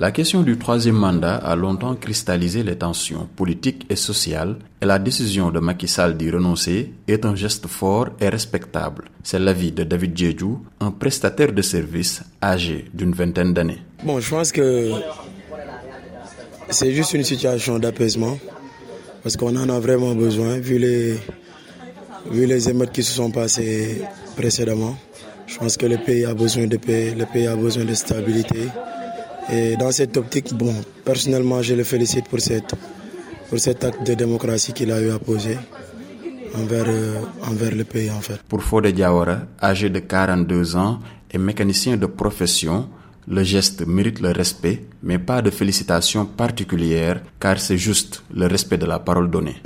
La question du troisième mandat a longtemps cristallisé les tensions politiques et sociales et la décision de Macky Sall d'y renoncer est un geste fort et respectable. C'est l'avis de David Djedjou, un prestataire de services âgé d'une vingtaine d'années. Bon, je pense que c'est juste une situation d'apaisement parce qu'on en a vraiment besoin vu les, vu les émeutes qui se sont passées précédemment. Je pense que le pays a besoin de paix, le pays a besoin de stabilité. Et dans cette optique, bon, personnellement, je le félicite pour, cette, pour cet acte de démocratie qu'il a eu à poser envers, euh, envers le pays, en fait. Pour Fode Diawara, âgé de 42 ans et mécanicien de profession, le geste mérite le respect, mais pas de félicitations particulières, car c'est juste le respect de la parole donnée.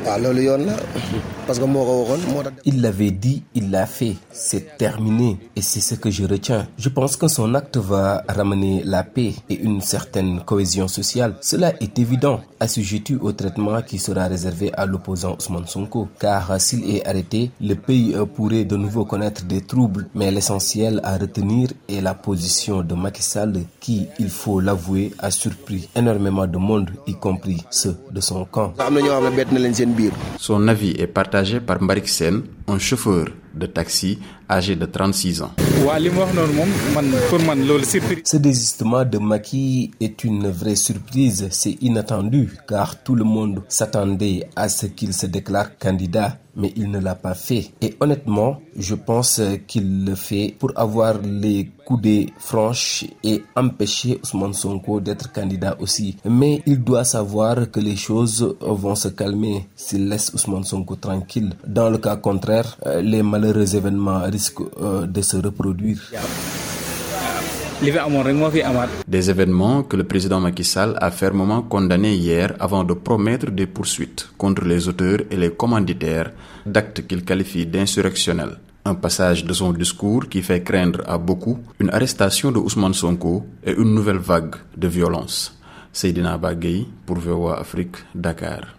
Il l'avait dit, il l'a fait, c'est terminé, et c'est ce que je retiens. Je pense que son acte va ramener la paix et une certaine cohésion sociale. Cela est évident, assujetti au traitement qui sera réservé à l'opposant Ousmane Sonko, car s'il est arrêté, le pays pourrait de nouveau connaître des troubles, mais l'essentiel à retenir est la position de Macky Sall qui, il faut l'avouer, a surpris énormément de monde, y compris ceux de son camp. Son avis est partagé par Mbarik un chauffeur de taxi âgé de 36 ans. Ce désistement de Maki est une vraie surprise, c'est inattendu car tout le monde s'attendait à ce qu'il se déclare candidat, mais il ne l'a pas fait. Et honnêtement, je pense qu'il le fait pour avoir les coudées franches et empêcher Ousmane Sonko d'être candidat aussi. Mais il doit savoir que les choses vont se calmer s'il laisse Ousmane Sonko tranquille. Dans le cas contraire, les malheureux événements risquent de se reproduire. Des événements que le président Macky Sall a fermement condamnés hier avant de promettre des poursuites contre les auteurs et les commanditaires d'actes qu'il qualifie d'insurrectionnels. Un passage de son discours qui fait craindre à beaucoup une arrestation de Ousmane Sonko et une nouvelle vague de violence. Seydina Bagay pour VOA Afrique, Dakar.